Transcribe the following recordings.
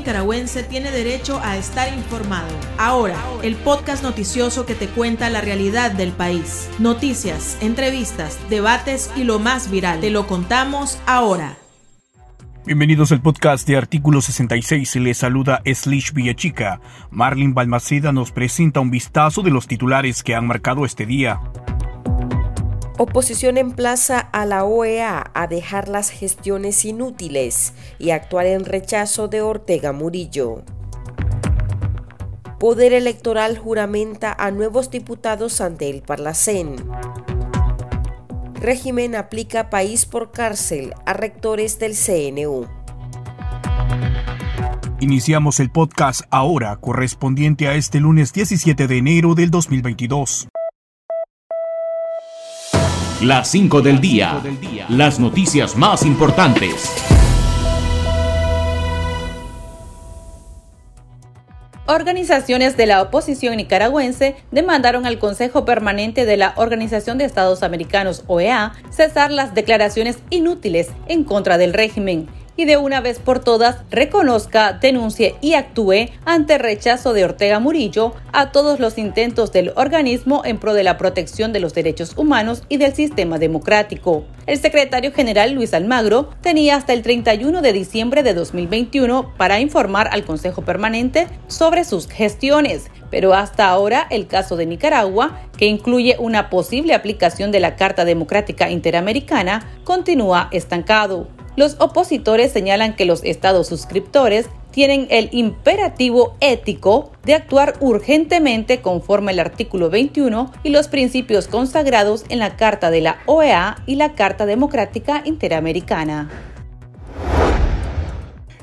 nicaragüense tiene derecho a estar informado. Ahora, el podcast noticioso que te cuenta la realidad del país. Noticias, entrevistas, debates y lo más viral. Te lo contamos ahora. Bienvenidos al podcast de Artículo 66. Les saluda Slish Villachica. Marlin Balmaceda nos presenta un vistazo de los titulares que han marcado este día. Oposición emplaza a la OEA a dejar las gestiones inútiles y actuar en rechazo de Ortega Murillo. Poder Electoral juramenta a nuevos diputados ante el Parlacén. Régimen aplica país por cárcel a rectores del CNU. Iniciamos el podcast ahora correspondiente a este lunes 17 de enero del 2022. Las 5 del día. Las noticias más importantes. Organizaciones de la oposición nicaragüense demandaron al Consejo Permanente de la Organización de Estados Americanos, OEA, cesar las declaraciones inútiles en contra del régimen y de una vez por todas reconozca, denuncie y actúe ante rechazo de Ortega Murillo a todos los intentos del organismo en pro de la protección de los derechos humanos y del sistema democrático. El secretario general Luis Almagro tenía hasta el 31 de diciembre de 2021 para informar al Consejo Permanente sobre sus gestiones, pero hasta ahora el caso de Nicaragua, que incluye una posible aplicación de la Carta Democrática Interamericana, continúa estancado. Los opositores señalan que los estados suscriptores tienen el imperativo ético de actuar urgentemente conforme al artículo 21 y los principios consagrados en la Carta de la OEA y la Carta Democrática Interamericana.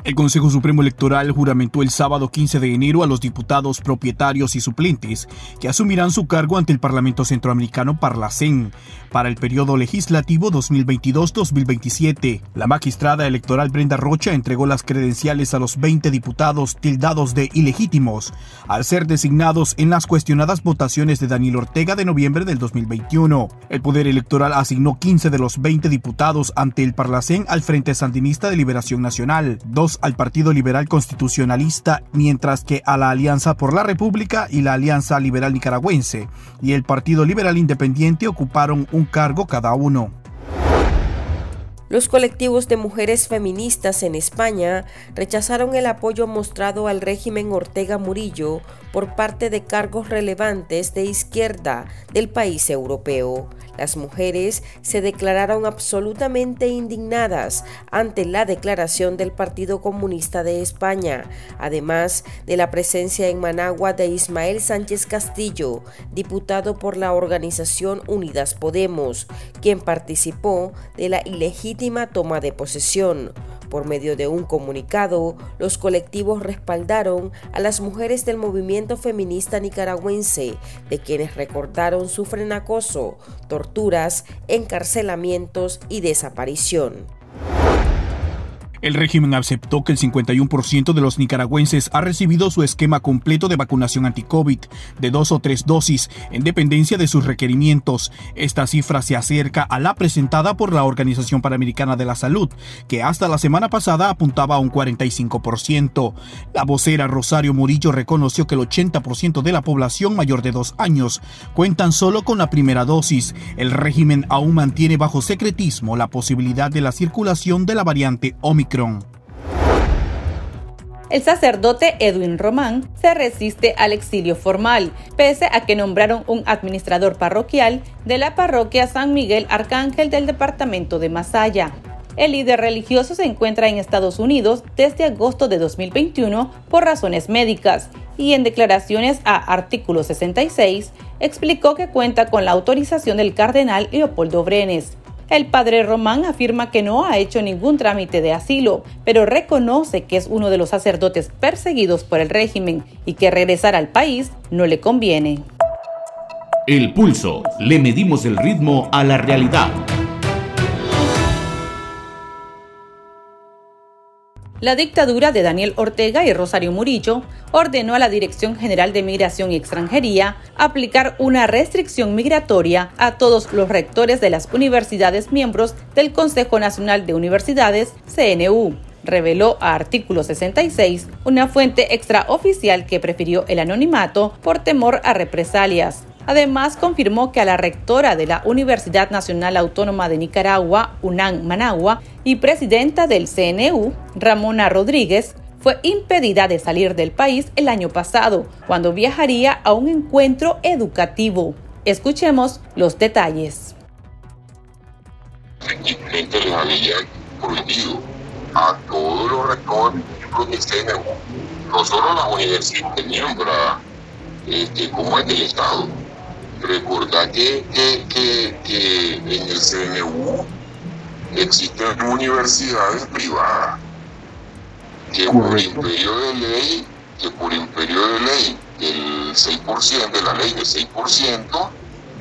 El Consejo Supremo Electoral juramentó el sábado 15 de enero a los diputados propietarios y suplentes que asumirán su cargo ante el Parlamento Centroamericano Parlacén para el periodo legislativo 2022-2027. La magistrada electoral Brenda Rocha entregó las credenciales a los 20 diputados tildados de ilegítimos al ser designados en las cuestionadas votaciones de Daniel Ortega de noviembre del 2021. El Poder Electoral asignó 15 de los 20 diputados ante el Parlacén al Frente Sandinista de Liberación Nacional, dos al Partido Liberal Constitucionalista, mientras que a la Alianza por la República y la Alianza Liberal Nicaragüense y el Partido Liberal Independiente ocuparon un cargo cada uno. Los colectivos de mujeres feministas en España rechazaron el apoyo mostrado al régimen Ortega Murillo por parte de cargos relevantes de izquierda del país europeo. Las mujeres se declararon absolutamente indignadas ante la declaración del Partido Comunista de España, además de la presencia en Managua de Ismael Sánchez Castillo, diputado por la organización Unidas Podemos, quien participó de la ilegítima toma de posesión. Por medio de un comunicado, los colectivos respaldaron a las mujeres del movimiento feminista nicaragüense, de quienes recordaron sufren acoso, torturas, encarcelamientos y desaparición. El régimen aceptó que el 51% de los nicaragüenses ha recibido su esquema completo de vacunación anti-COVID de dos o tres dosis en dependencia de sus requerimientos. Esta cifra se acerca a la presentada por la Organización Panamericana de la Salud, que hasta la semana pasada apuntaba a un 45%. La vocera Rosario Murillo reconoció que el 80% de la población mayor de dos años cuentan solo con la primera dosis. El régimen aún mantiene bajo secretismo la posibilidad de la circulación de la variante Omicron el sacerdote Edwin Román se resiste al exilio formal, pese a que nombraron un administrador parroquial de la parroquia San Miguel Arcángel del departamento de Masaya. El líder religioso se encuentra en Estados Unidos desde agosto de 2021 por razones médicas y en declaraciones a artículo 66 explicó que cuenta con la autorización del cardenal Leopoldo Brenes. El padre Román afirma que no ha hecho ningún trámite de asilo, pero reconoce que es uno de los sacerdotes perseguidos por el régimen y que regresar al país no le conviene. El pulso. Le medimos el ritmo a la realidad. La dictadura de Daniel Ortega y Rosario Murillo ordenó a la Dirección General de Migración y Extranjería aplicar una restricción migratoria a todos los rectores de las universidades miembros del Consejo Nacional de Universidades, CNU, reveló a artículo 66 una fuente extraoficial que prefirió el anonimato por temor a represalias. Además, confirmó que a la rectora de la Universidad Nacional Autónoma de Nicaragua, UNAM Managua, y presidenta del CNU, Ramona Rodríguez, fue impedida de salir del país el año pasado, cuando viajaría a un encuentro educativo. Escuchemos los detalles. Efectivamente les había prohibido a todos los rectores del CNU, no solo las universidades miembros, este, como es del Estado, Recordar que, que, en el CNU existen universidades privadas que por imperio de ley, que por imperio de ley del 6%, de la ley del 6%,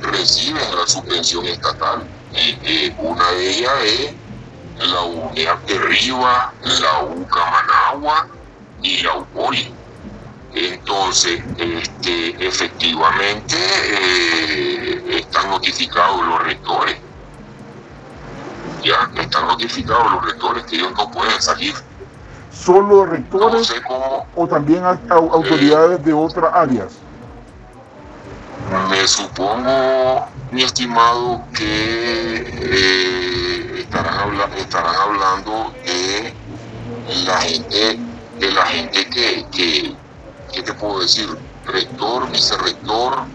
reciben la subvención estatal. Y, una de ellas es la UNEA de Riva, la UCA Managua y la UPOLI. Entonces, este, efectivamente, eh, están notificados los rectores. Ya, están notificados los rectores que ellos no pueden salir. ¿Solo rectores o también autoridades de otras áreas? Me supongo, mi estimado, que eh, estarán, estarán hablando de la gente, de la gente que, que ¿qué te puedo decir? Rector, vicerrector,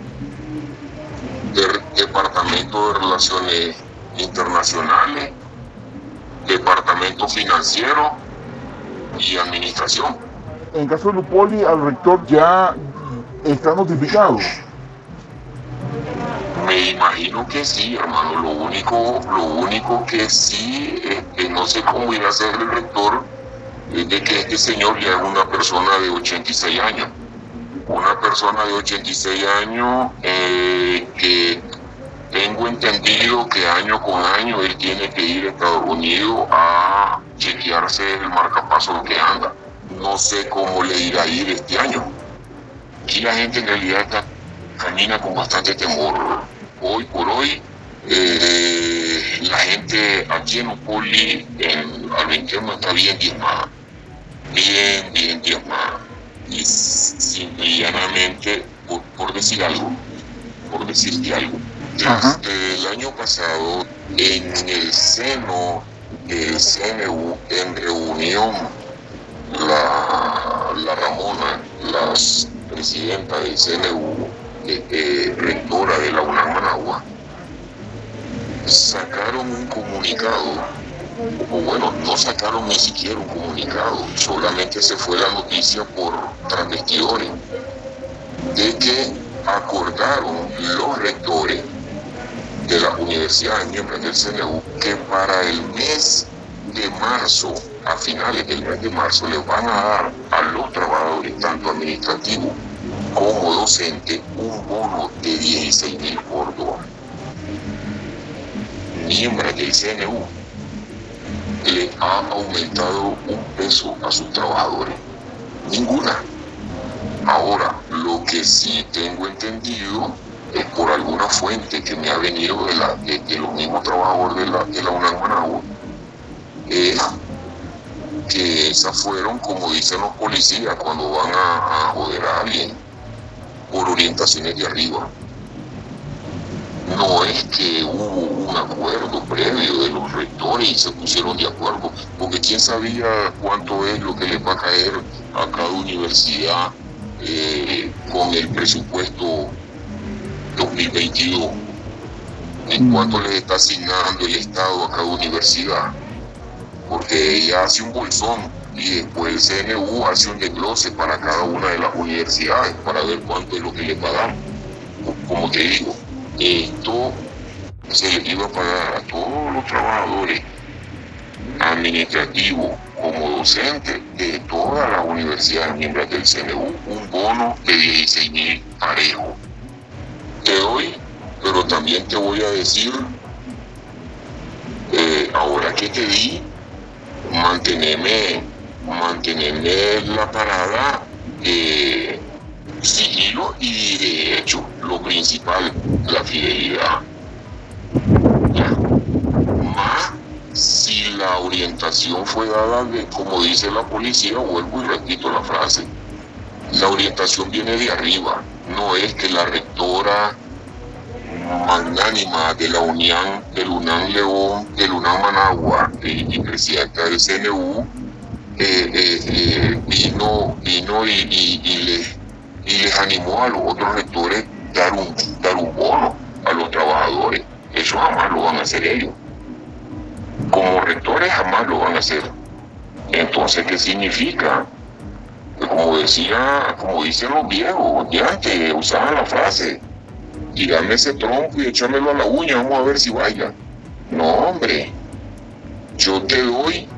Departamento de Relaciones Internacionales, Departamento Financiero y Administración. En caso de Lupoli, al rector ya está notificado. Me imagino que sí, hermano. Lo único, lo único que sí, este, no sé cómo irá a ser el rector de que este señor ya es una persona de 86 años. Una persona de 86 años eh, que tengo entendido que año con año él tiene que ir a Estados Unidos a chequearse el marcapaso que anda. No sé cómo le irá a ir este año. Aquí la gente en realidad camina con bastante temor. Hoy por hoy, eh, la gente aquí en Upoli, en Albenquerma, está bien diezmada bien, bien diezmada. Y simplemente, por, decir algo, por decirte algo, desde el año pasado, en el seno del CNU, en reunión, la, la Ramona, la presidenta del CNU, eh, eh, rectora de la UNAM Managua, sacaron un comunicado o bueno, no sacaron ni siquiera un comunicado, solamente se fue la noticia por transmisión de que acordaron los rectores de las universidades miembros del CNU que para el mes de marzo, a finales del mes de marzo, les van a dar a los trabajadores, tanto administrativos como docentes, un bono de 16 mil por dos. Miembros del CNU le ha aumentado un peso a sus trabajadores. Ninguna. Ahora, lo que sí tengo entendido es por alguna fuente que me ha venido de, la, los mismos trabajadores de la, de la UNAM es que esas fueron, como dicen los policías, cuando van a, a joder a alguien, por orientaciones de arriba no es que hubo un acuerdo previo de los rectores y se pusieron de acuerdo, porque quién sabía cuánto es lo que les va a caer a cada universidad eh, con el presupuesto 2022, en mm. cuánto les está asignando el Estado a cada universidad, porque ella hace un bolsón y después el CNU hace un desglose para cada una de las universidades para ver cuánto es lo que les va a dar. Como te digo, esto se le iba a pagar a todos los trabajadores administrativos como docentes de todas las universidades miembros del CNU un bono de 16 mil parejos. Te doy, pero también te voy a decir, eh, ahora que te di, mantenerme, mantenerme la parada. Eh, sigilo y de hecho lo principal, la fidelidad. Más si la orientación fue dada de, como dice la policía, vuelvo y repito la frase, la orientación viene de arriba, no es que la rectora magnánima de la Unión del UNAM León, del UNAM Managua y, presidenta del CNU, eh, eh, eh, vino, vino y, les, y, les, animó a los otros rectores dar un, dar un bono a los trabajadores. Eso jamás lo van a hacer ellos. Como rectores jamás lo van a hacer. Entonces, ¿qué significa? como decía, como dicen los viejos, ya antes usaban la frase, tirarme ese tronco y echármelo a la uña, vamos a ver si vaya. No, hombre, yo te doy,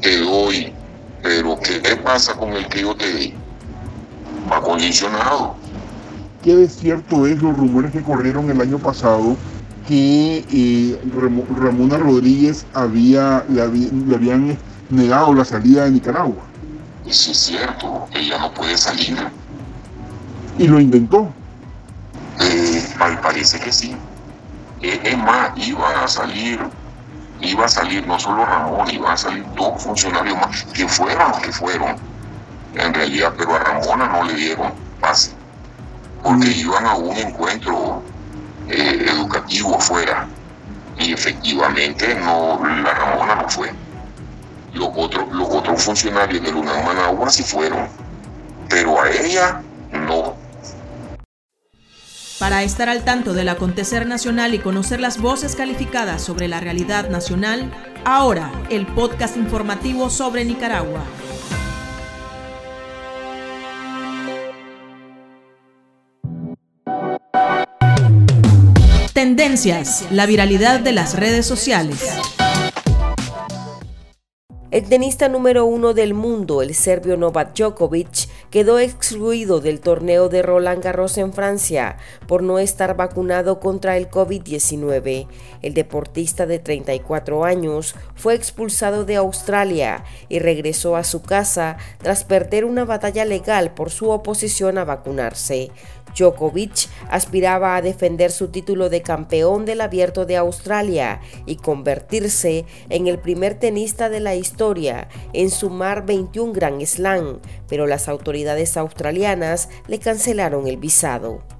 te doy, pero ¿qué te pasa con el que yo te di? Va condicionado. ¿Qué de cierto es los rumores que corrieron el año pasado que eh, Ramona Rodríguez había, le, habían negado la salida de Nicaragua? Eso es cierto, ella no puede salir. ¿Y lo intentó? Eh, parece que sí. Eh, es más, iba a salir, iba a salir no solo Ramón, iba a salir dos funcionarios más, que fueron los que fueron, en realidad, pero a Ramona no le dieron porque iban a un encuentro eh, educativo afuera, y efectivamente no, la Ramona no fue. Los otros, los otros funcionarios de Luna Managua sí fueron, pero a ella no. Para estar al tanto del acontecer nacional y conocer las voces calificadas sobre la realidad nacional, ahora el podcast informativo sobre Nicaragua. La viralidad de las redes sociales. El tenista número uno del mundo, el serbio Novak Djokovic, quedó excluido del torneo de Roland Garros en Francia por no estar vacunado contra el COVID-19. El deportista de 34 años fue expulsado de Australia y regresó a su casa tras perder una batalla legal por su oposición a vacunarse. Djokovic aspiraba a defender su título de campeón del abierto de Australia y convertirse en el primer tenista de la historia en sumar 21 Grand Slam, pero las autoridades australianas le cancelaron el visado.